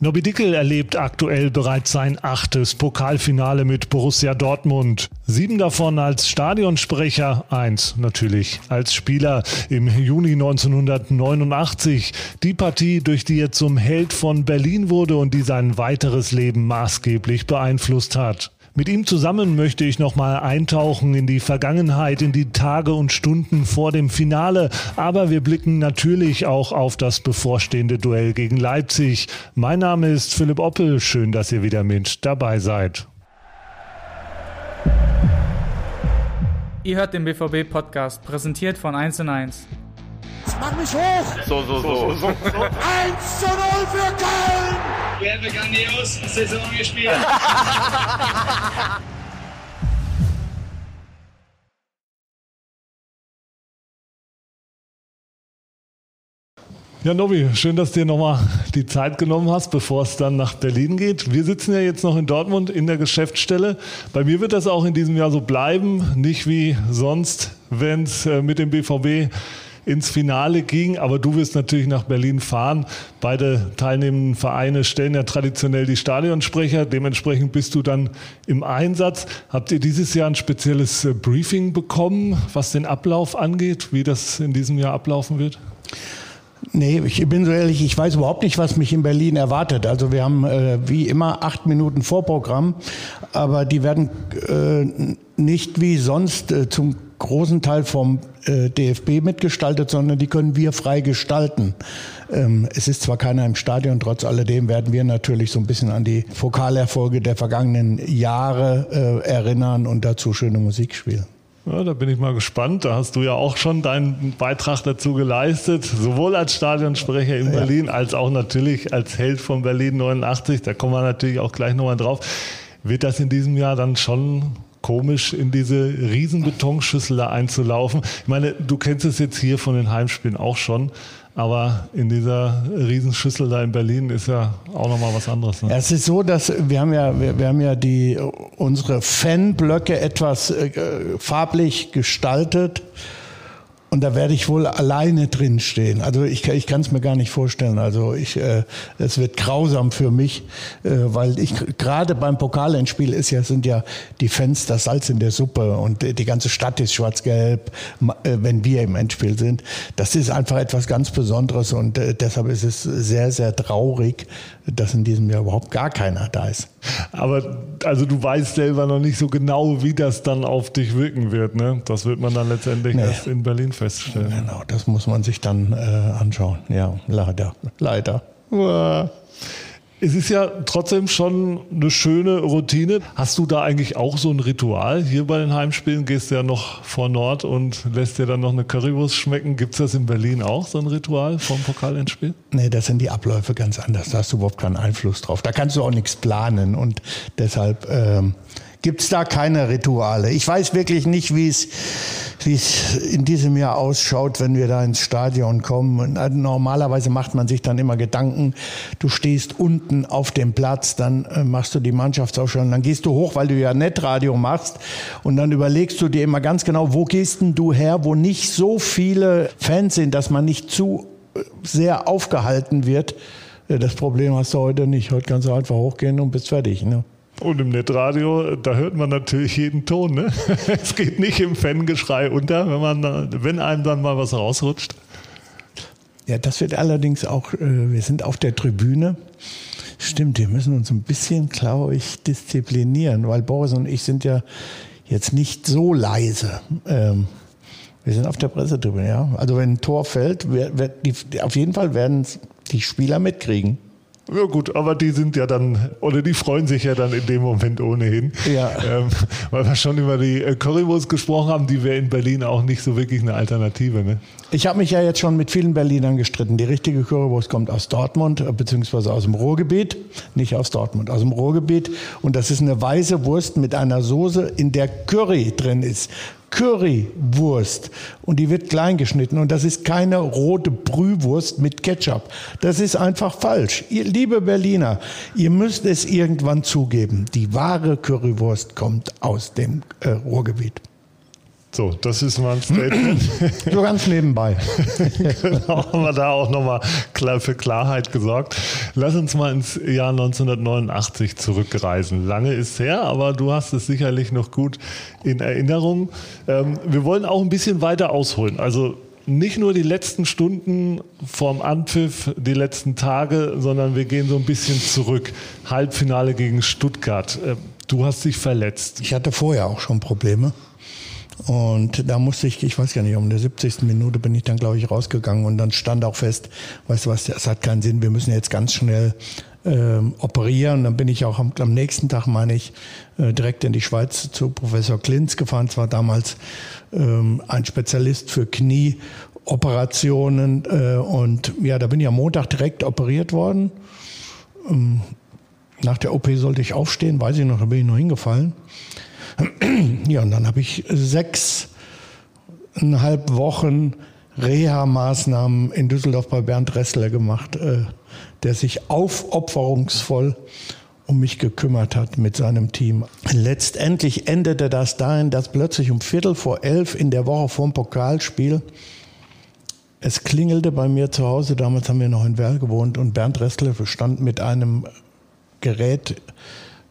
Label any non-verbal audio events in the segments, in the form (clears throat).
Nobby Dickel erlebt aktuell bereits sein achtes Pokalfinale mit Borussia Dortmund. Sieben davon als Stadionsprecher, eins natürlich als Spieler im Juni 1989. Die Partie, durch die er zum Held von Berlin wurde und die sein weiteres Leben maßgeblich beeinflusst hat. Mit ihm zusammen möchte ich nochmal eintauchen in die Vergangenheit, in die Tage und Stunden vor dem Finale. Aber wir blicken natürlich auch auf das bevorstehende Duell gegen Leipzig. Mein Name ist Philipp Oppel. Schön, dass ihr wieder mit dabei seid. Ihr hört den BVB-Podcast, präsentiert von 1 und 1. Mach mich hoch! So, so, so. so. 1 zu 0 für Köln! Wir haben eine grandios Saison gespielt. (laughs) Ja, Nobi, schön, dass du dir nochmal die Zeit genommen hast, bevor es dann nach Berlin geht. Wir sitzen ja jetzt noch in Dortmund in der Geschäftsstelle. Bei mir wird das auch in diesem Jahr so bleiben, nicht wie sonst, wenn es äh, mit dem BVB ins Finale ging. Aber du wirst natürlich nach Berlin fahren. Beide teilnehmenden Vereine stellen ja traditionell die Stadionsprecher. Dementsprechend bist du dann im Einsatz. Habt ihr dieses Jahr ein spezielles äh, Briefing bekommen, was den Ablauf angeht, wie das in diesem Jahr ablaufen wird? Nee, ich bin so ehrlich, ich weiß überhaupt nicht, was mich in Berlin erwartet. Also wir haben äh, wie immer acht Minuten Vorprogramm, aber die werden äh, nicht wie sonst äh, zum großen Teil vom äh, DFB mitgestaltet, sondern die können wir frei gestalten. Ähm, es ist zwar keiner im Stadion, trotz alledem werden wir natürlich so ein bisschen an die Vokalerfolge der vergangenen Jahre äh, erinnern und dazu schöne Musik spielen. Ja, da bin ich mal gespannt. Da hast du ja auch schon deinen Beitrag dazu geleistet, sowohl als Stadionsprecher in ja. Berlin als auch natürlich als Held von Berlin 89. Da kommen wir natürlich auch gleich nochmal drauf. Wird das in diesem Jahr dann schon komisch, in diese riesen Betonschüssel da einzulaufen? Ich meine, du kennst es jetzt hier von den Heimspielen auch schon. Aber in dieser Riesenschüssel da in Berlin ist ja auch nochmal was anderes. Ne? Es ist so, dass wir haben ja, wir, wir haben ja die, unsere Fanblöcke etwas äh, farblich gestaltet. Und da werde ich wohl alleine drin stehen. Also ich, ich kann es mir gar nicht vorstellen. Also ich, äh, es wird grausam für mich, äh, weil ich gerade beim Pokalendspiel ist ja sind ja die Fans das Salz in der Suppe und die ganze Stadt ist schwarz-gelb, äh, wenn wir im Endspiel sind. Das ist einfach etwas ganz Besonderes und äh, deshalb ist es sehr sehr traurig, dass in diesem Jahr überhaupt gar keiner da ist. Aber also du weißt selber noch nicht so genau, wie das dann auf dich wirken wird. Ne? Das wird man dann letztendlich nee. erst in Berlin feststellen. Genau, das muss man sich dann äh, anschauen. Ja, leider. Leider. Uah. Es ist ja trotzdem schon eine schöne Routine. Hast du da eigentlich auch so ein Ritual? Hier bei den Heimspielen gehst du ja noch vor Nord und lässt dir dann noch eine Currywurst schmecken. Gibt es das in Berlin auch, so ein Ritual vom Pokalendspiel? Nee, das sind die Abläufe ganz anders. Da hast du überhaupt keinen Einfluss drauf. Da kannst du auch nichts planen und deshalb ähm, gibt es da keine Rituale. Ich weiß wirklich nicht, wie es in diesem Jahr ausschaut, wenn wir da ins Stadion kommen. Äh, normalerweise macht man sich dann immer Gedanken. Du stehst unten auf dem Platz, dann äh, machst du die Mannschaftsausstellung, dann gehst du hoch, weil du ja Netradio machst und dann überlegst du dir immer ganz genau, wo gehst denn du her, wo nicht so viele Fans sind, dass man nicht zu äh, sehr aufgehalten wird. Das Problem hast du heute nicht. Heute kannst du einfach hochgehen und bist fertig. Ne? Und im Netradio, da hört man natürlich jeden Ton. Ne? (laughs) Es geht nicht im Fangeschrei unter, wenn, man, wenn einem dann mal was rausrutscht. Ja, das wird allerdings auch, äh, wir sind auf der Tribüne. Stimmt, wir müssen uns ein bisschen, glaube ich, disziplinieren, weil Boris und ich sind ja jetzt nicht so leise. Ähm, wir sind auf der Pressetribüne, ja. Also wenn ein Tor fällt, wird die, auf jeden Fall werden die Spieler mitkriegen. Ja gut, aber die sind ja dann, oder die freuen sich ja dann in dem Moment ohnehin. Ja. Ähm, weil wir schon über die äh, Currywurst gesprochen haben, die wäre in Berlin auch nicht so wirklich eine Alternative. Ne? Ich habe mich ja jetzt schon mit vielen Berlinern gestritten. Die richtige Currywurst kommt aus Dortmund, äh, beziehungsweise aus dem Ruhrgebiet. Nicht aus Dortmund, aus dem Ruhrgebiet. Und das ist eine weiße Wurst mit einer Soße, in der Curry drin ist. Currywurst und die wird klein geschnitten und das ist keine rote Brühwurst mit Ketchup. Das ist einfach falsch. Ihr, liebe Berliner, ihr müsst es irgendwann zugeben. Die wahre Currywurst kommt aus dem äh, Ruhrgebiet. So, das ist mal ein Statement. (clears throat) so ganz nebenbei. (laughs) genau, haben wir da auch nochmal klar für Klarheit gesorgt. Lass uns mal ins Jahr 1989 zurückreisen. Lange ist her, aber du hast es sicherlich noch gut in Erinnerung. Ähm, wir wollen auch ein bisschen weiter ausholen. Also nicht nur die letzten Stunden vorm Anpfiff, die letzten Tage, sondern wir gehen so ein bisschen zurück. Halbfinale gegen Stuttgart. Äh, du hast dich verletzt. Ich hatte vorher auch schon Probleme. Und da musste ich, ich weiß gar nicht, um der 70. Minute bin ich dann, glaube ich, rausgegangen und dann stand auch fest, weißt du was, das hat keinen Sinn, wir müssen jetzt ganz schnell ähm, operieren. Dann bin ich auch am, am nächsten Tag, meine ich, äh, direkt in die Schweiz zu Professor Klinz gefahren. Zwar damals ähm, ein Spezialist für Knieoperationen. Äh, und ja, da bin ich am Montag direkt operiert worden. Ähm, nach der OP sollte ich aufstehen, weiß ich noch, da bin ich noch hingefallen. Ja, und dann habe ich sechseinhalb Wochen Reha-Maßnahmen in Düsseldorf bei Bernd Ressler gemacht, äh, der sich aufopferungsvoll um mich gekümmert hat mit seinem Team. Letztendlich endete das dahin, dass plötzlich um Viertel vor elf in der Woche vorm Pokalspiel es klingelte bei mir zu Hause, damals haben wir noch in Werl gewohnt und Bernd Ressler stand mit einem Gerät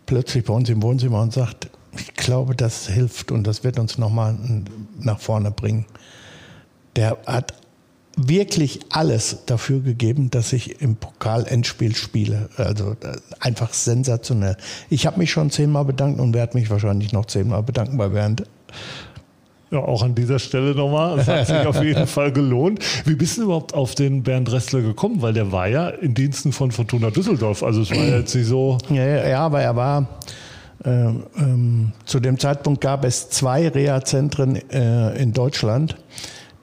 plötzlich bei uns im Wohnzimmer und sagt, ich glaube, das hilft und das wird uns nochmal nach vorne bringen. Der hat wirklich alles dafür gegeben, dass ich im Pokal-Endspiel spiele. Also äh, einfach sensationell. Ich habe mich schon zehnmal bedankt und werde mich wahrscheinlich noch zehnmal bedanken bei Bernd. Ja, auch an dieser Stelle nochmal. Es hat sich auf jeden Fall gelohnt. Wie bist du überhaupt auf den Bernd Ressler gekommen? Weil der war ja in Diensten von Fortuna Düsseldorf. Also es war ja jetzt nicht so. Ja, ja aber er war ähm, ähm, zu dem Zeitpunkt gab es zwei Reha-Zentren äh, in Deutschland,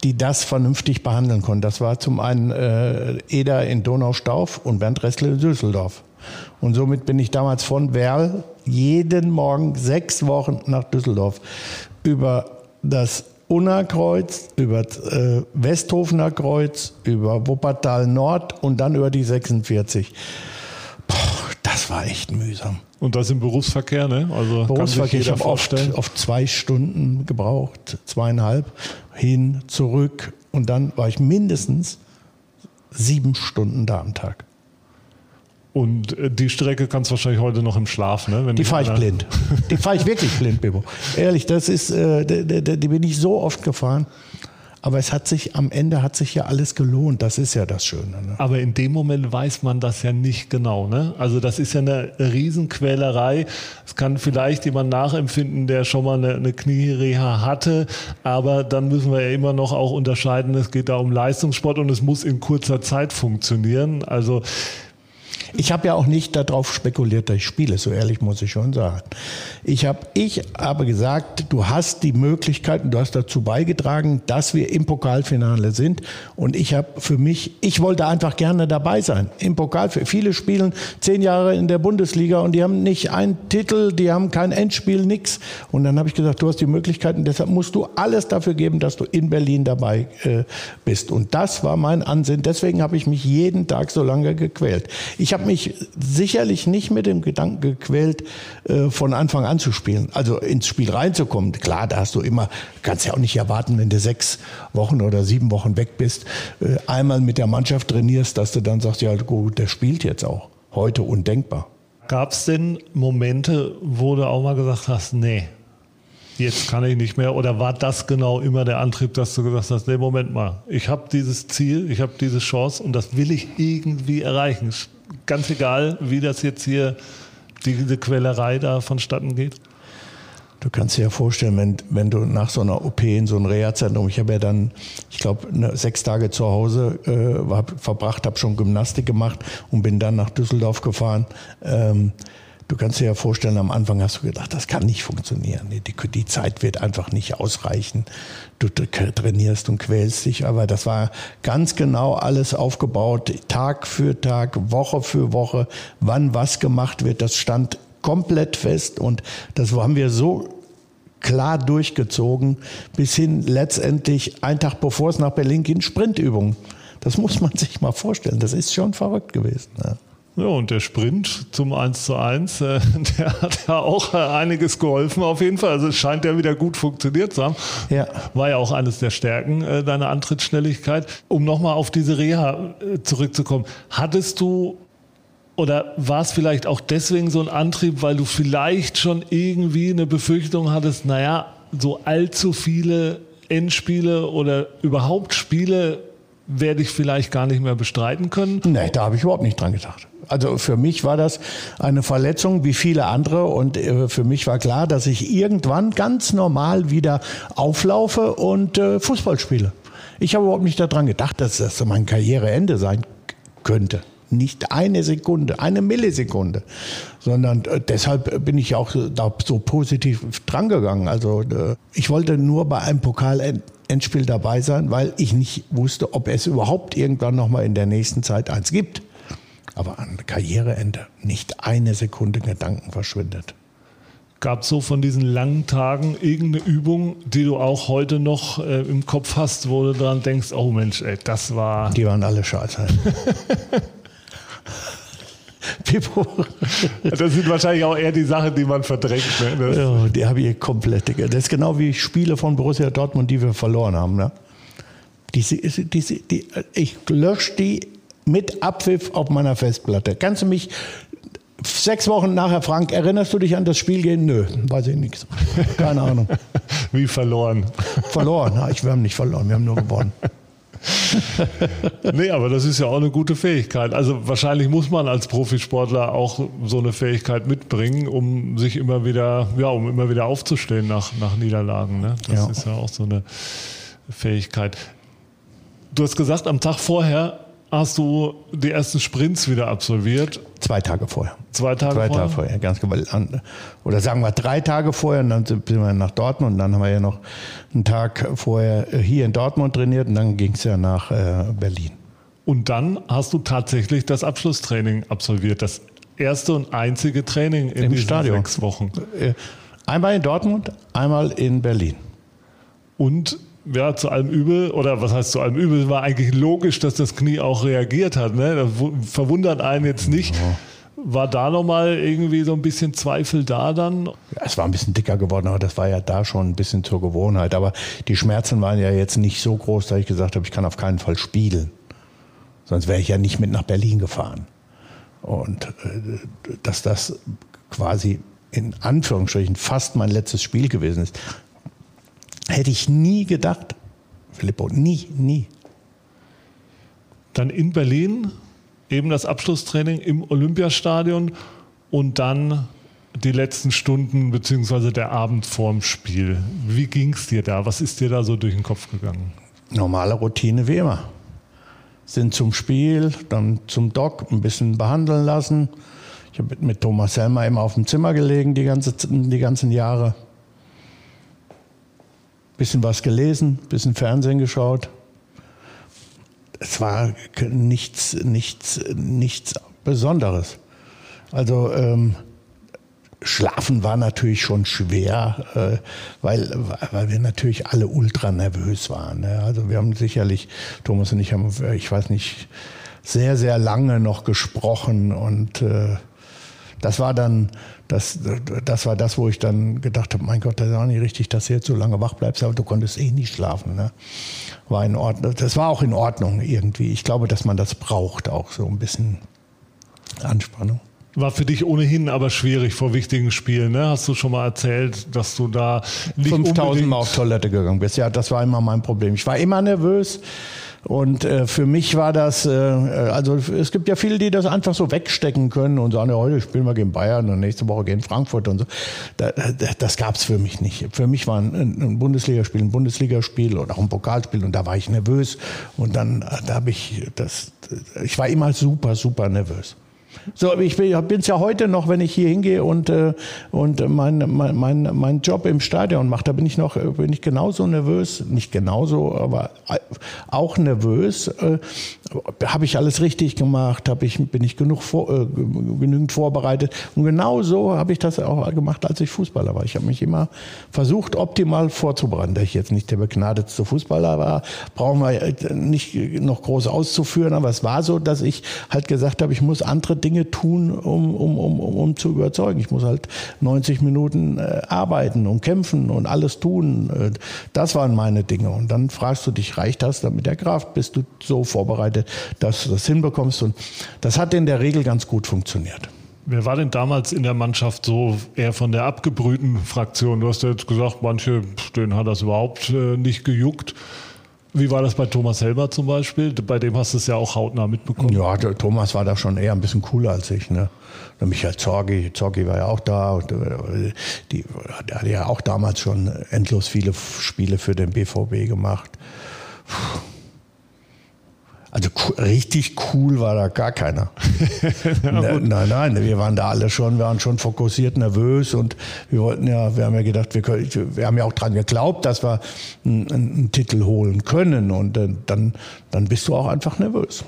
die das vernünftig behandeln konnten. Das war zum einen äh, Eder in Donaustauf und Bernd Ressler in Düsseldorf. Und somit bin ich damals von Werl jeden Morgen sechs Wochen nach Düsseldorf über das Unna-Kreuz, über äh, Westhofener Kreuz, über Wuppertal Nord und dann über die 46. Das war echt mühsam. Und das im Berufsverkehr, ne? Also Berufsverkehr, ich habe oft, oft zwei Stunden gebraucht, zweieinhalb, hin, zurück. Und dann war ich mindestens sieben Stunden da am Tag. Und äh, die Strecke kannst du wahrscheinlich heute noch im Schlaf, ne? Wenn die fahre ich blind. Die fahre ich wirklich blind, Bibo. Ehrlich, das ist, äh, die, die, die bin ich so oft gefahren. Aber es hat sich, am Ende hat sich ja alles gelohnt. Das ist ja das Schöne. Ne? Aber in dem Moment weiß man das ja nicht genau. Ne? Also das ist ja eine Riesenquälerei. Es kann vielleicht jemand nachempfinden, der schon mal eine, eine Kniereha hatte. Aber dann müssen wir ja immer noch auch unterscheiden, es geht da um Leistungssport und es muss in kurzer Zeit funktionieren. Also ich habe ja auch nicht darauf spekuliert, dass ich spiele, so ehrlich muss ich schon sagen. Ich habe ich habe gesagt, du hast die Möglichkeit und du hast dazu beigetragen, dass wir im Pokalfinale sind. Und ich habe für mich, ich wollte einfach gerne dabei sein im Pokal. Viele spielen zehn Jahre in der Bundesliga und die haben nicht einen Titel, die haben kein Endspiel, nix. Und dann habe ich gesagt, du hast die Möglichkeit und deshalb musst du alles dafür geben, dass du in Berlin dabei äh, bist. Und das war mein Ansinn. Deswegen habe ich mich jeden Tag so lange gequält. Ich habe habe mich sicherlich nicht mit dem Gedanken gequält, äh, von Anfang an zu spielen. Also ins Spiel reinzukommen. Klar, da hast du immer, kannst ja auch nicht erwarten, wenn du sechs Wochen oder sieben Wochen weg bist, äh, einmal mit der Mannschaft trainierst, dass du dann sagst, ja gut, der spielt jetzt auch. Heute undenkbar. Gab es denn Momente, wo du auch mal gesagt hast, nee, jetzt kann ich nicht mehr? Oder war das genau immer der Antrieb, dass du gesagt hast, nee, Moment mal, ich habe dieses Ziel, ich habe diese Chance und das will ich irgendwie erreichen ganz egal, wie das jetzt hier, diese Quälerei da vonstatten geht? Du kannst dir ja vorstellen, wenn, wenn du nach so einer OP in so ein Reha-Zentrum, ich habe ja dann, ich glaube, ne, sechs Tage zu Hause äh, war, verbracht, habe schon Gymnastik gemacht und bin dann nach Düsseldorf gefahren. Ähm, Du kannst dir ja vorstellen, am Anfang hast du gedacht, das kann nicht funktionieren. Die, die Zeit wird einfach nicht ausreichen. Du trainierst und quälst dich, aber das war ganz genau alles aufgebaut, Tag für Tag, Woche für Woche, wann was gemacht wird. Das stand komplett fest und das haben wir so klar durchgezogen, bis hin letztendlich ein Tag bevor es nach Berlin ging, Sprintübungen. Das muss man sich mal vorstellen. Das ist schon verrückt gewesen. Ne? Ja, und der Sprint zum 1 zu 1, äh, (laughs) der hat ja auch äh, einiges geholfen auf jeden Fall. Also es scheint ja wieder gut funktioniert zu haben. Ja. War ja auch eines der Stärken äh, deiner Antrittsschnelligkeit. Um nochmal auf diese Reha äh, zurückzukommen. Hattest du oder war es vielleicht auch deswegen so ein Antrieb, weil du vielleicht schon irgendwie eine Befürchtung hattest, naja, so allzu viele Endspiele oder überhaupt Spiele werde ich vielleicht gar nicht mehr bestreiten können? Nee, da habe ich überhaupt nicht dran gedacht. Also für mich war das eine Verletzung wie viele andere und äh, für mich war klar, dass ich irgendwann ganz normal wieder auflaufe und äh, Fußball spiele. Ich habe überhaupt nicht daran gedacht, dass das mein Karriereende sein könnte. Nicht eine Sekunde, eine Millisekunde, sondern äh, deshalb bin ich auch da so positiv drangegangen. Also ich wollte nur bei einem Pokalendspiel dabei sein, weil ich nicht wusste, ob es überhaupt irgendwann noch mal in der nächsten Zeit eins gibt aber an Karriereende nicht eine Sekunde Gedanken verschwindet. Gab es so von diesen langen Tagen irgendeine Übung, die du auch heute noch äh, im Kopf hast, wo du dran denkst, oh Mensch, ey, das war. Die waren alle scheiße. (laughs) (laughs) das sind wahrscheinlich auch eher die Sachen, die man verdrängt. Ne? Ja, die habe ich komplett. Das ist genau wie Spiele von Borussia Dortmund, die wir verloren haben. Ne? Diese, diese, die, ich lösche die mit Abpfiff auf meiner Festplatte. Kannst du mich sechs Wochen nachher, Frank, erinnerst du dich an das Spiel gehen? Nö, weiß ich nichts. Keine Ahnung. (laughs) Wie verloren? Verloren, ja, ich, wir haben nicht verloren, wir haben nur gewonnen. (laughs) (laughs) nee, aber das ist ja auch eine gute Fähigkeit. Also wahrscheinlich muss man als Profisportler auch so eine Fähigkeit mitbringen, um sich immer wieder, ja, um immer wieder aufzustehen nach, nach Niederlagen. Ne? Das ja. ist ja auch so eine Fähigkeit. Du hast gesagt, am Tag vorher hast du die ersten Sprints wieder absolviert? Zwei Tage vorher. Zwei Tage Zwei vorher? Tage vorher, ganz genau. Oder sagen wir drei Tage vorher und dann sind wir nach Dortmund und dann haben wir ja noch einen Tag vorher hier in Dortmund trainiert und dann ging es ja nach äh, Berlin. Und dann hast du tatsächlich das Abschlusstraining absolviert, das erste und einzige Training in Im diesen Stadion. sechs Wochen. Äh, einmal in Dortmund, einmal in Berlin. Und ja, zu allem Übel, oder was heißt zu allem Übel, war eigentlich logisch, dass das Knie auch reagiert hat. Ne? Das verwundert einen jetzt nicht. Ja. War da nochmal irgendwie so ein bisschen Zweifel da dann? Ja, es war ein bisschen dicker geworden, aber das war ja da schon ein bisschen zur Gewohnheit. Aber die Schmerzen waren ja jetzt nicht so groß, dass ich gesagt habe, ich kann auf keinen Fall spielen. Sonst wäre ich ja nicht mit nach Berlin gefahren. Und äh, dass das quasi in Anführungsstrichen fast mein letztes Spiel gewesen ist, Hätte ich nie gedacht, Filippo, nie, nie. Dann in Berlin eben das Abschlusstraining im Olympiastadion und dann die letzten Stunden beziehungsweise der Abend vorm Spiel. Wie ging es dir da? Was ist dir da so durch den Kopf gegangen? Normale Routine wie immer. Sind zum Spiel, dann zum Doc, ein bisschen behandeln lassen. Ich habe mit Thomas Selmer immer auf dem Zimmer gelegen die, ganze, die ganzen Jahre bisschen was gelesen, bisschen Fernsehen geschaut. Es war nichts, nichts, nichts Besonderes. Also ähm, Schlafen war natürlich schon schwer, äh, weil, weil wir natürlich alle ultra nervös waren. Ne? Also wir haben sicherlich, Thomas und ich haben, ich weiß nicht, sehr, sehr lange noch gesprochen und äh, das war dann, das, das war das, wo ich dann gedacht habe, mein Gott, das ist auch nicht richtig, dass du jetzt so lange wach bleibst, aber du konntest eh nicht schlafen. Ne? War in Ordnung. Das war auch in Ordnung irgendwie. Ich glaube, dass man das braucht, auch so ein bisschen Anspannung. War für dich ohnehin aber schwierig vor wichtigen Spielen, ne? Hast du schon mal erzählt, dass du da nicht 5000 Mal auf Toilette gegangen bist. Ja, das war immer mein Problem. Ich war immer nervös. Und äh, für mich war das, äh, also es gibt ja viele, die das einfach so wegstecken können und sagen, ja, heute spielen wir gegen Bayern und nächste Woche gegen Frankfurt und so. Da, das gab es für mich nicht. Für mich war ein, ein Bundesligaspiel ein Bundesligaspiel oder auch ein Pokalspiel und da war ich nervös. Und dann äh, da habe ich das, ich war immer super, super nervös. So, ich bin es ja heute noch, wenn ich hier hingehe und, äh, und mein, mein, mein, mein Job im Stadion mache, da bin ich noch bin ich genauso nervös, nicht genauso, aber auch nervös. Äh, habe ich alles richtig gemacht? Habe ich, bin ich genug vor, äh, genügend vorbereitet? Und genau so habe ich das auch gemacht, als ich Fußballer war. Ich habe mich immer versucht, optimal vorzubereiten. Da ich jetzt nicht der begnadetste Fußballer war, brauchen wir nicht noch groß auszuführen, aber es war so, dass ich halt gesagt habe, ich muss andere Dinge tun, um, um, um, um zu überzeugen. Ich muss halt 90 Minuten äh, arbeiten und kämpfen und alles tun. Äh, das waren meine Dinge. Und dann fragst du dich, reicht das dann mit der Kraft? Bist du so vorbereitet, dass du das hinbekommst? Und das hat in der Regel ganz gut funktioniert. Wer war denn damals in der Mannschaft so eher von der abgebrühten Fraktion? Du hast ja jetzt gesagt, manche, denen hat das überhaupt äh, nicht gejuckt. Wie war das bei Thomas Helmer zum Beispiel? Bei dem hast du es ja auch hautnah mitbekommen. Ja, Thomas war da schon eher ein bisschen cooler als ich. Ne? Der Michael Zorgi, Zorgi war ja auch da. Und, äh, die, der hat ja auch damals schon endlos viele Spiele für den BVB gemacht. Puh. Also richtig cool war da gar keiner. (laughs) ja, ne, nein, nein, wir waren da alle schon, wir waren schon fokussiert, nervös und wir wollten ja, wir haben ja gedacht, wir, können, wir haben ja auch dran geglaubt, dass wir einen, einen Titel holen können und äh, dann, dann bist du auch einfach nervös.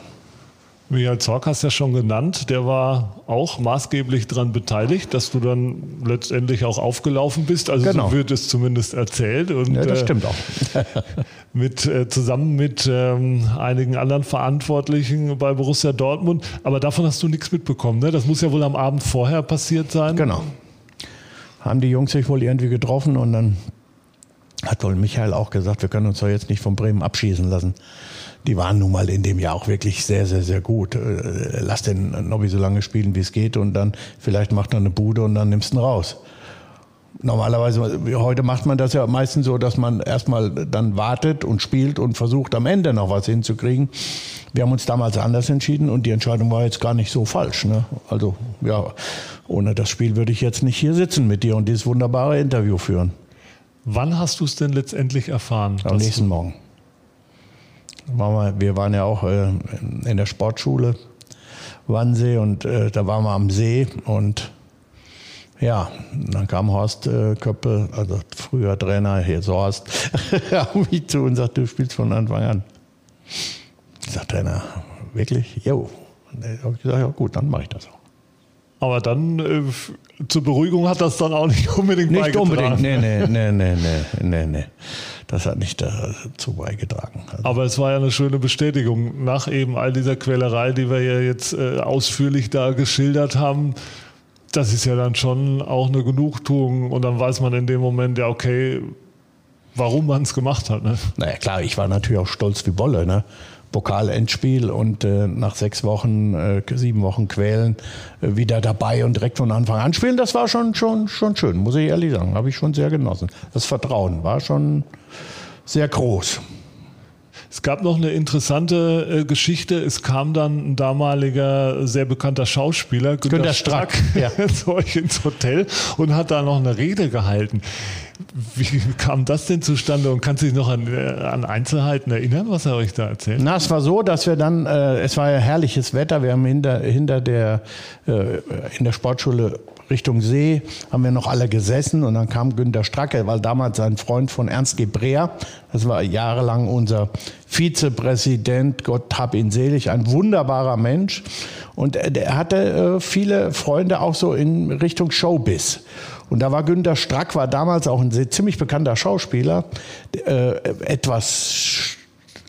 Michael Zorc hast ja schon genannt, der war auch maßgeblich daran beteiligt, dass du dann letztendlich auch aufgelaufen bist. Also genau. so wird es zumindest erzählt. Und, ja, das stimmt auch. (laughs) mit, äh, zusammen mit ähm, einigen anderen Verantwortlichen bei Borussia Dortmund. Aber davon hast du nichts mitbekommen. Ne? Das muss ja wohl am Abend vorher passiert sein. Genau. Haben die Jungs sich wohl irgendwie getroffen und dann hat wohl Michael auch gesagt, wir können uns doch jetzt nicht von Bremen abschießen lassen die waren nun mal in dem Jahr auch wirklich sehr, sehr, sehr gut. Äh, lass den Nobby so lange spielen, wie es geht und dann vielleicht macht er eine Bude und dann nimmst du ihn raus. Normalerweise, heute macht man das ja meistens so, dass man erstmal dann wartet und spielt und versucht am Ende noch was hinzukriegen. Wir haben uns damals anders entschieden und die Entscheidung war jetzt gar nicht so falsch. Ne? Also ja, ohne das Spiel würde ich jetzt nicht hier sitzen mit dir und dieses wunderbare Interview führen. Wann hast du es denn letztendlich erfahren? Am nächsten Morgen wir waren ja auch äh, in der Sportschule Wannsee und äh, da waren wir am See und ja, dann kam Horst äh, Köppel, also früher Trainer, jetzt Horst, (laughs) auf mich zu und sagt, du spielst von Anfang an. Ich sag, Trainer, wirklich? Jo. Und dann habe ich gesagt, ja gut, dann mache ich das auch. Aber dann äh, zur Beruhigung hat das dann auch nicht (laughs) unbedingt nicht beigetragen. Nicht unbedingt, nee, nee, nee, nee, nee, nee. Das hat nicht dazu beigetragen. Also Aber es war ja eine schöne Bestätigung nach eben all dieser Quälerei, die wir ja jetzt äh, ausführlich da geschildert haben. Das ist ja dann schon auch eine Genugtuung und dann weiß man in dem Moment ja, okay, warum man es gemacht hat. Ne? Naja, klar, ich war natürlich auch stolz wie Bolle. Ne? Pokal-Endspiel und äh, nach sechs Wochen, äh, sieben Wochen Quälen äh, wieder dabei und direkt von Anfang an spielen. Das war schon, schon, schon schön, muss ich ehrlich sagen. Habe ich schon sehr genossen. Das Vertrauen war schon sehr groß. Es gab noch eine interessante äh, Geschichte. Es kam dann ein damaliger sehr bekannter Schauspieler, Günter, Günter Strack, Strack (laughs) ja. zu euch ins Hotel und hat da noch eine Rede gehalten. Wie kam das denn zustande und kannst du dich noch an, äh, an, Einzelheiten erinnern, was er euch da erzählt? Na, es war so, dass wir dann, äh, es war ja herrliches Wetter, wir haben hinter, hinter der, äh, in der Sportschule Richtung See haben wir noch alle gesessen und dann kam Günter Stracke, weil damals ein Freund von Ernst Gebrea, das war jahrelang unser Vizepräsident, Gott hab ihn selig, ein wunderbarer Mensch und er hatte äh, viele Freunde auch so in Richtung Showbiz. Und da war Günter Strack, war damals auch ein ziemlich bekannter Schauspieler, äh, etwas,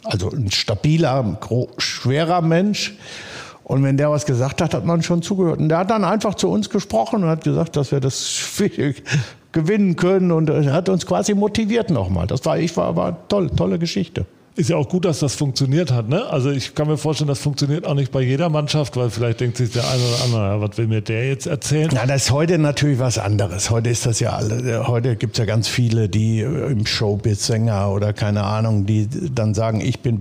also ein stabiler, schwerer Mensch. Und wenn der was gesagt hat, hat man schon zugehört. Und der hat dann einfach zu uns gesprochen und hat gesagt, dass wir das (laughs) gewinnen können und hat uns quasi motiviert nochmal. Das war, ich war, war toll, tolle Geschichte. Ist ja auch gut, dass das funktioniert hat. Ne? Also ich kann mir vorstellen, das funktioniert auch nicht bei jeder Mannschaft, weil vielleicht denkt sich der eine oder andere, was will mir der jetzt erzählen? Ja, das ist heute natürlich was anderes. Heute ist das ja alle, heute gibt es ja ganz viele, die im Showbiz Sänger oder keine Ahnung, die dann sagen, ich bin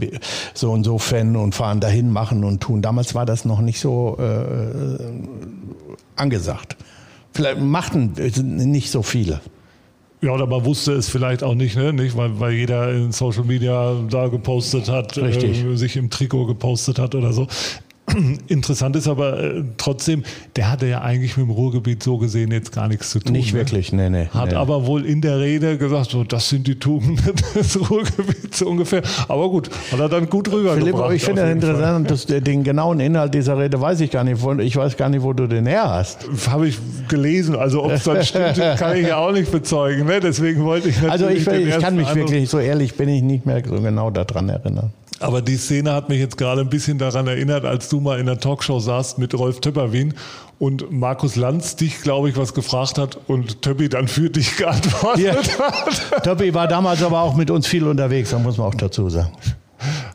so und so Fan und fahren dahin, machen und tun. Damals war das noch nicht so äh, angesagt. Vielleicht machten nicht so viele. Ja, oder man wusste es vielleicht auch nicht, ne? nicht weil, weil jeder in Social Media da gepostet hat, äh, sich im Trikot gepostet hat oder so. (clears throat) Interessant ist aber äh, trotzdem, der hatte ja eigentlich mit dem Ruhrgebiet so gesehen jetzt gar nichts zu tun. Nicht ne? wirklich, nee, nee. Hat nee. aber wohl in der Rede gesagt, so, das sind die Tugenden (laughs) des Ruhrgebiets so ungefähr. Aber gut, hat er dann gut rübergebracht. Philipp, ich finde das interessant, dass den genauen Inhalt dieser Rede weiß ich gar nicht. Ich weiß gar nicht, wo du den her hast. Habe ich gelesen. Also ob es dann stimmt, (laughs) kann ich ja auch nicht bezeugen. Ne? Deswegen wollte ich natürlich Also ich, ich kann mich Eindruck wirklich, so ehrlich bin ich nicht mehr so genau daran erinnern. Aber die Szene hat mich jetzt gerade ein bisschen daran erinnert, als du mal in der Talkshow saßt mit Rolf Töpperwien und Markus Lanz dich, glaube ich, was gefragt hat und Töppi dann für dich (laughs) geantwortet ja. hat. Töppi war damals aber auch mit uns viel unterwegs, da muss man auch dazu sagen.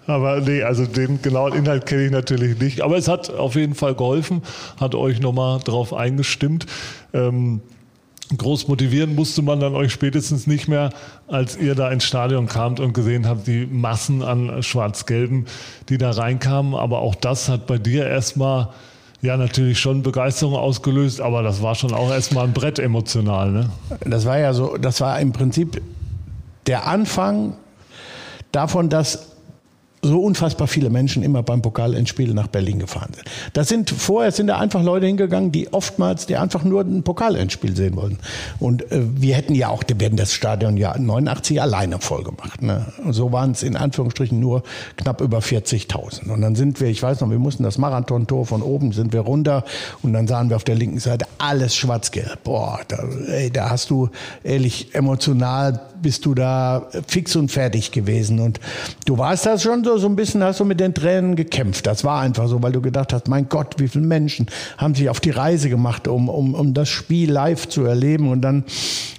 Aber nee, also den genauen Inhalt kenne ich natürlich nicht. Aber es hat auf jeden Fall geholfen, hat euch nochmal drauf eingestimmt. Ähm, groß motivieren musste man dann euch spätestens nicht mehr, als ihr da ins Stadion kamt und gesehen habt, die Massen an Schwarz-Gelben, die da reinkamen. Aber auch das hat bei dir erstmal ja natürlich schon Begeisterung ausgelöst, aber das war schon auch erstmal ein Brett emotional. Ne? Das war ja so, das war im Prinzip der Anfang davon, dass so unfassbar viele Menschen immer beim Pokalendspiel nach Berlin gefahren sind. Das sind vorher sind da einfach Leute hingegangen, die oftmals, die einfach nur ein Pokalendspiel sehen wollten. Und äh, wir hätten ja auch, die werden das Stadion ja 89 alleine voll gemacht. Ne? Und so waren es in Anführungsstrichen nur knapp über 40.000. Und dann sind wir, ich weiß noch, wir mussten das Marathontor von oben sind wir runter und dann sahen wir auf der linken Seite alles schwarz-gelb. Boah, da, ey, da hast du ehrlich emotional bist du da fix und fertig gewesen. Und du warst das schon so, so ein bisschen, hast du mit den Tränen gekämpft. Das war einfach so, weil du gedacht hast, mein Gott, wie viele Menschen haben sich auf die Reise gemacht, um, um, um das Spiel live zu erleben. Und dann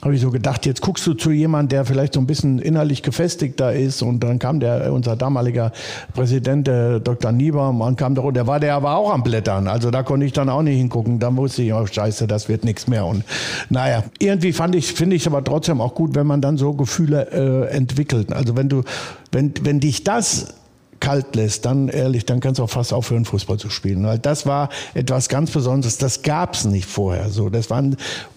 habe ich so gedacht, jetzt guckst du zu jemandem, der vielleicht so ein bisschen innerlich gefestigt da ist. Und dann kam der, unser damaliger Präsident, der Dr. Niebaum, und kam da, der war der aber auch am Blättern. Also da konnte ich dann auch nicht hingucken. Da wusste ich, oh scheiße, das wird nichts mehr. Und naja, irgendwie fand ich, finde ich es aber trotzdem auch gut, wenn man dann so Gefühle äh, entwickelt. Also wenn du, wenn, wenn dich das kalt lässt, dann ehrlich, dann kannst du auch fast aufhören, Fußball zu spielen. Weil das war etwas ganz Besonderes. Das gab es nicht vorher. So, das waren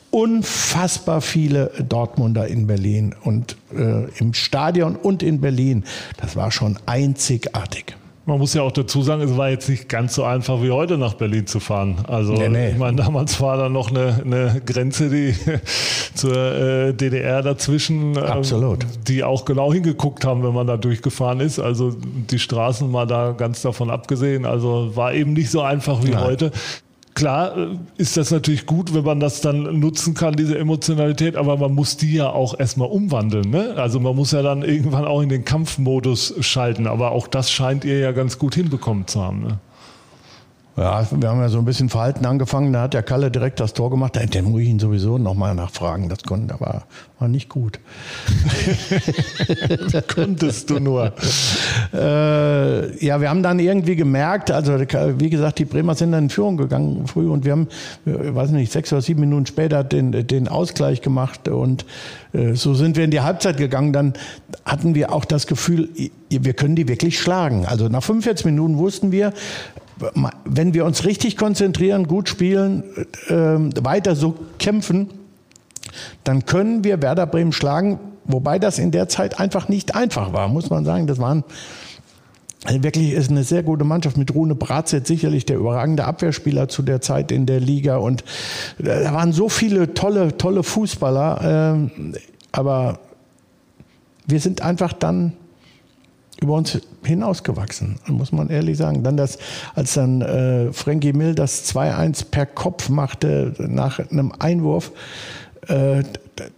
unfassbar viele Dortmunder in Berlin und äh, im Stadion und in Berlin. Das war schon einzigartig. Man muss ja auch dazu sagen, es war jetzt nicht ganz so einfach wie heute nach Berlin zu fahren. Also nee, nee. ich meine, damals war da noch eine, eine Grenze, die (laughs) zur äh, DDR dazwischen, äh, die auch genau hingeguckt haben, wenn man da durchgefahren ist. Also die Straßen mal da ganz davon abgesehen. Also war eben nicht so einfach wie Nein. heute. Klar äh, ist das natürlich gut, wenn man das dann nutzen kann, diese Emotionalität, aber man muss die ja auch erstmal umwandeln. Ne? Also man muss ja dann irgendwann auch in den Kampfmodus schalten, aber auch das scheint ihr ja ganz gut hinbekommen zu haben. Ne? Ja, wir haben ja so ein bisschen Verhalten angefangen. Da hat der Kalle direkt das Tor gemacht. Da muss ich ihn sowieso nochmal nachfragen. Das konnte, aber war nicht gut. (laughs) Konntest du nur. Äh, ja, wir haben dann irgendwie gemerkt, also wie gesagt, die Bremer sind dann in Führung gegangen früh und wir haben, ich weiß nicht, sechs oder sieben Minuten später den, den Ausgleich gemacht und äh, so sind wir in die Halbzeit gegangen. Dann hatten wir auch das Gefühl, wir können die wirklich schlagen. Also nach 45 Minuten wussten wir, wenn wir uns richtig konzentrieren, gut spielen, äh, weiter so kämpfen, dann können wir Werder Bremen schlagen, wobei das in der Zeit einfach nicht einfach war, muss man sagen. Das waren also wirklich ist eine sehr gute Mannschaft mit Rune Bratzett, sicherlich der überragende Abwehrspieler zu der Zeit in der Liga und äh, da waren so viele tolle, tolle Fußballer, äh, aber wir sind einfach dann über uns hinausgewachsen, muss man ehrlich sagen. Dann das, als dann äh, Frankie Mill das 2-1 per Kopf machte nach einem Einwurf, äh,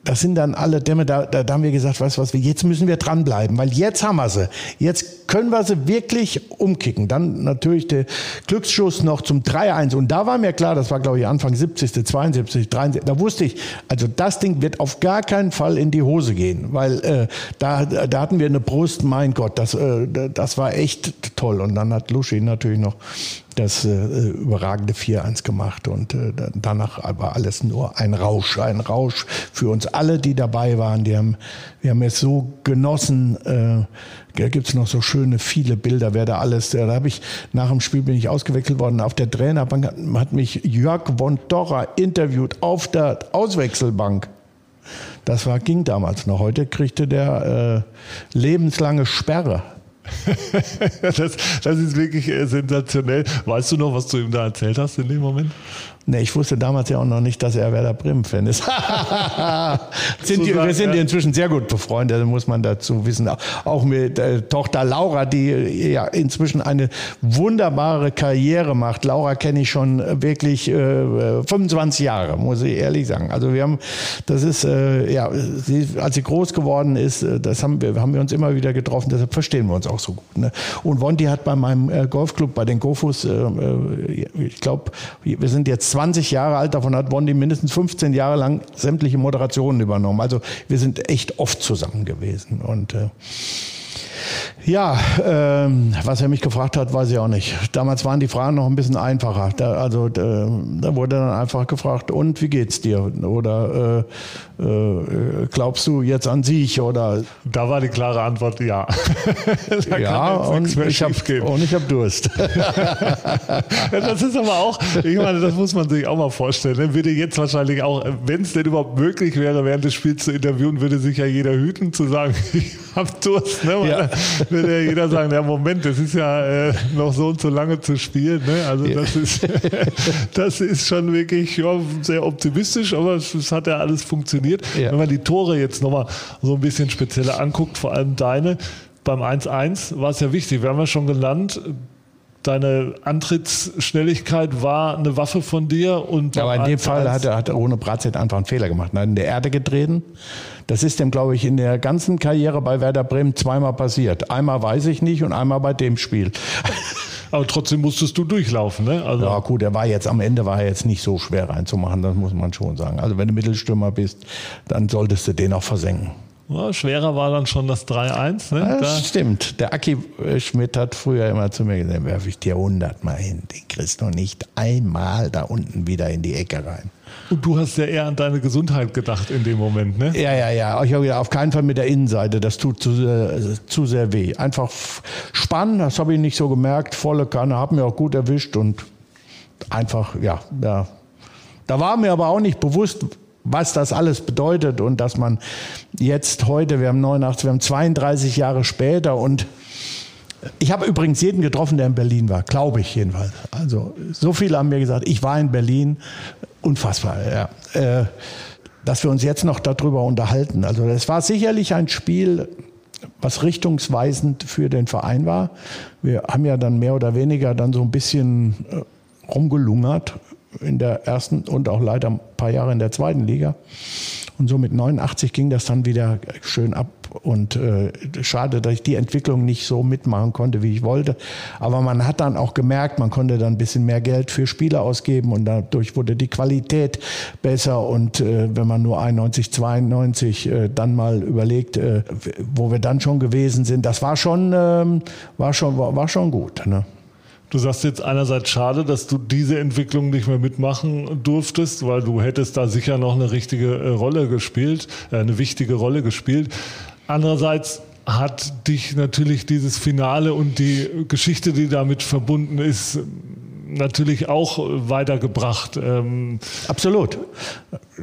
das sind dann alle Dämme, da, da, da haben wir gesagt, weißt du was, jetzt müssen wir dranbleiben, weil jetzt haben wir sie. Jetzt können wir sie wirklich umkicken. Dann natürlich der Glücksschuss noch zum 3-1 und da war mir klar, das war glaube ich Anfang 70., 72., 73, da wusste ich, also das Ding wird auf gar keinen Fall in die Hose gehen, weil äh, da, da hatten wir eine Brust, mein Gott, das, äh, das war echt toll. Und dann hat Luschi natürlich noch das äh, überragende 4-1 gemacht und äh, danach war alles nur ein Rausch, ein Rausch für uns alle, die dabei waren. Die haben, wir haben es so genossen. Äh, da gibt es noch so schöne, viele Bilder, wer da alles, da habe ich, nach dem Spiel bin ich ausgewechselt worden. Auf der Trainerbank hat, hat mich Jörg von Torra interviewt auf der Auswechselbank. Das war, ging damals noch. Heute kriegte der äh, lebenslange Sperre. (laughs) das, das, ist wirklich äh, sensationell. Weißt du noch, was du ihm da erzählt hast in dem Moment? Nee, ich wusste damals ja auch noch nicht, dass er Werder Bremen-Fan ist. (laughs) sind die, wir sind ja. inzwischen sehr gut befreundet, muss man dazu wissen. Auch mit äh, Tochter Laura, die ja inzwischen eine wunderbare Karriere macht. Laura kenne ich schon wirklich äh, 25 Jahre, muss ich ehrlich sagen. Also wir haben, das ist, äh, ja, sie, als sie groß geworden ist, äh, das haben wir, haben wir uns immer wieder getroffen, deshalb verstehen wir uns auch so gut. Ne? Und Wonti hat bei meinem äh, Golfclub, bei den Gofus, äh, äh ich glaube, wir sind jetzt 20 Jahre alt, davon hat Bondi mindestens 15 Jahre lang sämtliche Moderationen übernommen. Also wir sind echt oft zusammen gewesen. Und äh, ja, ähm, was er mich gefragt hat, weiß ich auch nicht. Damals waren die Fragen noch ein bisschen einfacher. Da, also da, da wurde dann einfach gefragt, und wie geht's dir? Oder äh, äh, glaubst du jetzt an sich? Oder da war die klare Antwort ja. (laughs) ja, und ich, hab, und ich habe Durst. (laughs) das ist aber auch, ich meine, das muss man sich auch mal vorstellen. Ne? Würde jetzt wahrscheinlich auch, wenn es denn überhaupt möglich wäre, während des Spiels zu interviewen, würde sich ja jeder hüten zu sagen, (laughs) ich habe Durst. Ne? Ja würde ja jeder sagen, ja Moment, das ist ja äh, noch so und so lange zu spielen. Ne? Also ja. das, ist, (laughs) das ist schon wirklich ja, sehr optimistisch, aber es, es, hat ja alles funktioniert. Ja. Wenn man die Tore jetzt nochmal so ein bisschen spezieller anguckt, vor allem deine, beim 1-1 war es ja wichtig, wir haben ja schon genannt, deine Antrittsschnelligkeit war eine Waffe von dir. Und ja, aber in dem Fall hat er, hat er ohne Bratzett einfach einen Fehler gemacht. Er hat in der Erde getreten. Das ist dem, glaube ich, in der ganzen Karriere bei Werder Bremen zweimal passiert. Einmal weiß ich nicht und einmal bei dem Spiel. (laughs) Aber trotzdem musstest du durchlaufen, ne? Also ja, gut, er war jetzt am Ende war er jetzt nicht so schwer reinzumachen, das muss man schon sagen. Also wenn du Mittelstürmer bist, dann solltest du den auch versenken. Ja, schwerer war dann schon das 3-1. Ne? Das stimmt. Der Aki äh, Schmidt hat früher immer zu mir gesagt, werfe ich dir 100 Mal hin. Den kriegst du nicht einmal da unten wieder in die Ecke rein. Und du hast ja eher an deine Gesundheit gedacht in dem Moment, ne? Ja, ja, ja. Ich habe gedacht, auf keinen Fall mit der Innenseite. Das tut zu, äh, zu sehr weh. Einfach spannen, das habe ich nicht so gemerkt. Volle Kanne, habe mir auch gut erwischt und einfach, ja, ja. Da war mir aber auch nicht bewusst, was das alles bedeutet und dass man jetzt heute, wir haben 89, wir haben 32 Jahre später und ich habe übrigens jeden getroffen, der in Berlin war, glaube ich jedenfalls. Also so viele haben mir gesagt, ich war in Berlin, unfassbar, ja. Äh, dass wir uns jetzt noch darüber unterhalten. Also es war sicherlich ein Spiel, was richtungsweisend für den Verein war. Wir haben ja dann mehr oder weniger dann so ein bisschen äh, rumgelungert in der ersten und auch leider ein paar Jahre in der zweiten Liga. Und so mit 89 ging das dann wieder schön ab. Und äh, schade, dass ich die Entwicklung nicht so mitmachen konnte, wie ich wollte. Aber man hat dann auch gemerkt, man konnte dann ein bisschen mehr Geld für Spieler ausgeben und dadurch wurde die Qualität besser. Und äh, wenn man nur 91, 92 äh, dann mal überlegt, äh, wo wir dann schon gewesen sind, das war schon, ähm, war schon, war, war schon gut. Ne? Du sagst jetzt einerseits schade, dass du diese Entwicklung nicht mehr mitmachen durftest, weil du hättest da sicher noch eine richtige äh, Rolle gespielt, äh, eine wichtige Rolle gespielt. Andererseits hat dich natürlich dieses Finale und die Geschichte, die damit verbunden ist, natürlich auch weitergebracht. Ähm, Absolut.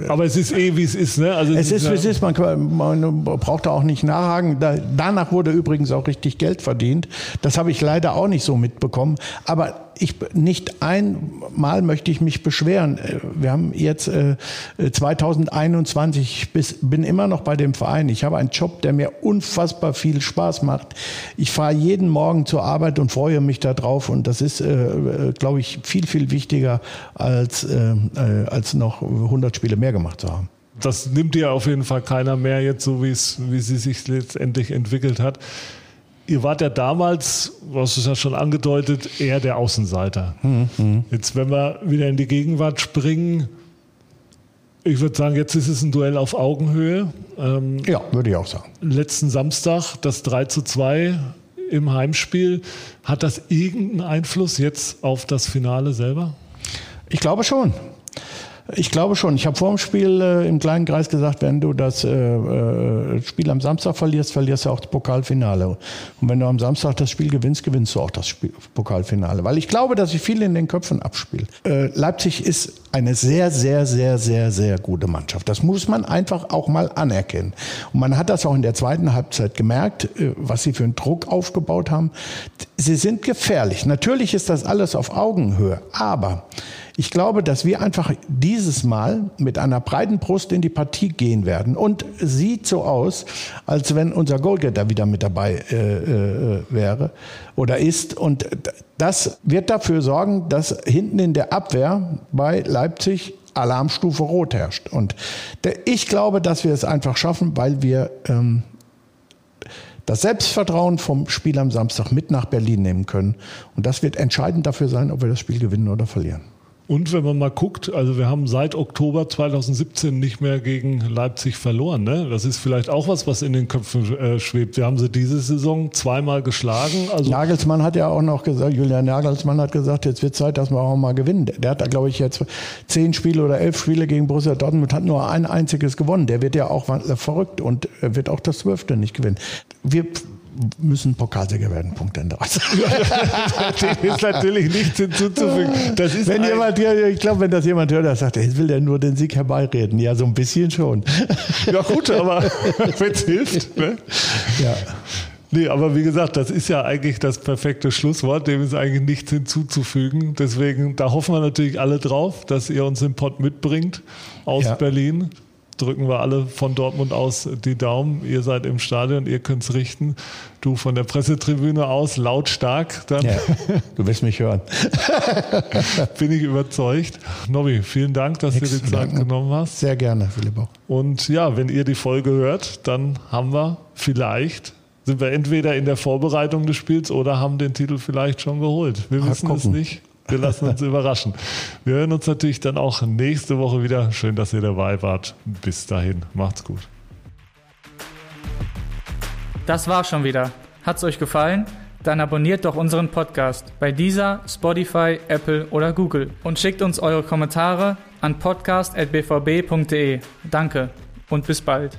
Aber es ist eh, wie es ist. Ne? Also es, ist, wie es ist. Man, man, braucht da auch nicht nachhaken. Da, danach wurde übrigens auch richtig Geld verdient. Das habe ich leider auch nicht so mitbekommen. Aber ich nicht einmal möchte ich mich beschweren. Äh, wir haben jetzt äh, 2021, bis, bin immer noch bei dem Verein. Ich habe einen Job, der mir unfassbar viel Spaß macht. Ich fahre jeden Morgen zur Arbeit und freue mich darauf. Und das ist, äh, äh glaube ich, viel, viel wichtiger als, äh, äh als noch 100 Spiele mehr gemacht zu haben. Das nimmt dir auf jeden Fall keiner mehr jetzt, so wie sie sich letztendlich entwickelt hat. Ihr wart ja damals, du hast es ja schon angedeutet, eher der Außenseiter. Mhm. Jetzt, wenn wir wieder in die Gegenwart springen, ich würde sagen, jetzt ist es ein Duell auf Augenhöhe. Ähm, ja, würde ich auch sagen. Letzten Samstag das 3 zu 2 im Heimspiel. Hat das irgendeinen Einfluss jetzt auf das Finale selber? Ich glaube schon. Ich glaube schon. Ich habe vor dem Spiel äh, im kleinen Kreis gesagt, wenn du das äh, äh, Spiel am Samstag verlierst, verlierst du auch das Pokalfinale. Und wenn du am Samstag das Spiel gewinnst, gewinnst du auch das Spiel, Pokalfinale. Weil ich glaube, dass sich viel in den Köpfen abspielt. Äh, Leipzig ist eine sehr, sehr, sehr, sehr, sehr gute Mannschaft. Das muss man einfach auch mal anerkennen. Und man hat das auch in der zweiten Halbzeit gemerkt, äh, was sie für einen Druck aufgebaut haben. Sie sind gefährlich. Natürlich ist das alles auf Augenhöhe. Aber Ich glaube, dass wir einfach dieses Mal mit einer breiten Brust in die Partie gehen werden. Und sieht so aus, als wenn unser Goalgetter wieder mit dabei äh, äh, wäre oder ist. Und das wird dafür sorgen, dass hinten in der Abwehr bei Leipzig Alarmstufe Rot herrscht. Und ich glaube, dass wir es einfach schaffen, weil wir ähm, das Selbstvertrauen vom Spiel am Samstag mit nach Berlin nehmen können. Und das wird entscheidend dafür sein, ob wir das Spiel gewinnen oder verlieren. Und wenn man mal guckt, also wir haben seit Oktober 2017 nicht mehr gegen Leipzig verloren. Ne? Das ist vielleicht auch was, was in den Köpfen äh, schwebt. Wir haben sie diese Saison zweimal geschlagen. Also Nagelsmann hat ja auch noch gesagt, Julian Nagelsmann hat gesagt, jetzt wird Zeit, dass wir auch mal gewinnen. Der hat da, glaube ich, jetzt zehn Spiele oder elf Spiele gegen Borussia Dortmund, hat nur ein einziges gewonnen. Der wird ja auch verrückt und wird auch das zwölfte nicht gewinnen. Wir müssen Pokalsieger werden. Punkt Ende. (laughs) Dem ist natürlich nichts hinzuzufügen. Das ist wenn jemand, ich glaube, wenn das jemand hört, der sagt, jetzt will der nur den Sieg herbeireden. Ja, so ein bisschen schon. Ja gut, aber (laughs) wenn es hilft. Ne? Ja. Nee, aber wie gesagt, das ist ja eigentlich das perfekte Schlusswort. Dem ist eigentlich nichts hinzuzufügen. Deswegen, da hoffen wir natürlich alle drauf, dass ihr uns den Pott mitbringt aus ja. Berlin drücken wir alle von Dortmund aus die Daumen. Ihr seid im Stadion, ihr könnt es richten. Du von der Pressetribüne aus, lautstark. Dann ja, du wirst mich hören. (laughs) Bin ich überzeugt. Nobby, vielen Dank, dass Nix du die Zeit danken. genommen hast. Sehr gerne, Philipp. Und ja, wenn ihr die Folge hört, dann haben wir vielleicht sind wir entweder in der Vorbereitung des Spiels oder haben den Titel vielleicht schon geholt. Wir wissen es nicht. Wir lassen uns überraschen. Wir hören uns natürlich dann auch nächste Woche wieder. Schön, dass ihr dabei wart. Bis dahin, macht's gut. Das war's schon wieder. Hat's euch gefallen? Dann abonniert doch unseren Podcast bei dieser, Spotify, Apple oder Google und schickt uns eure Kommentare an podcast.bvb.de. Danke und bis bald.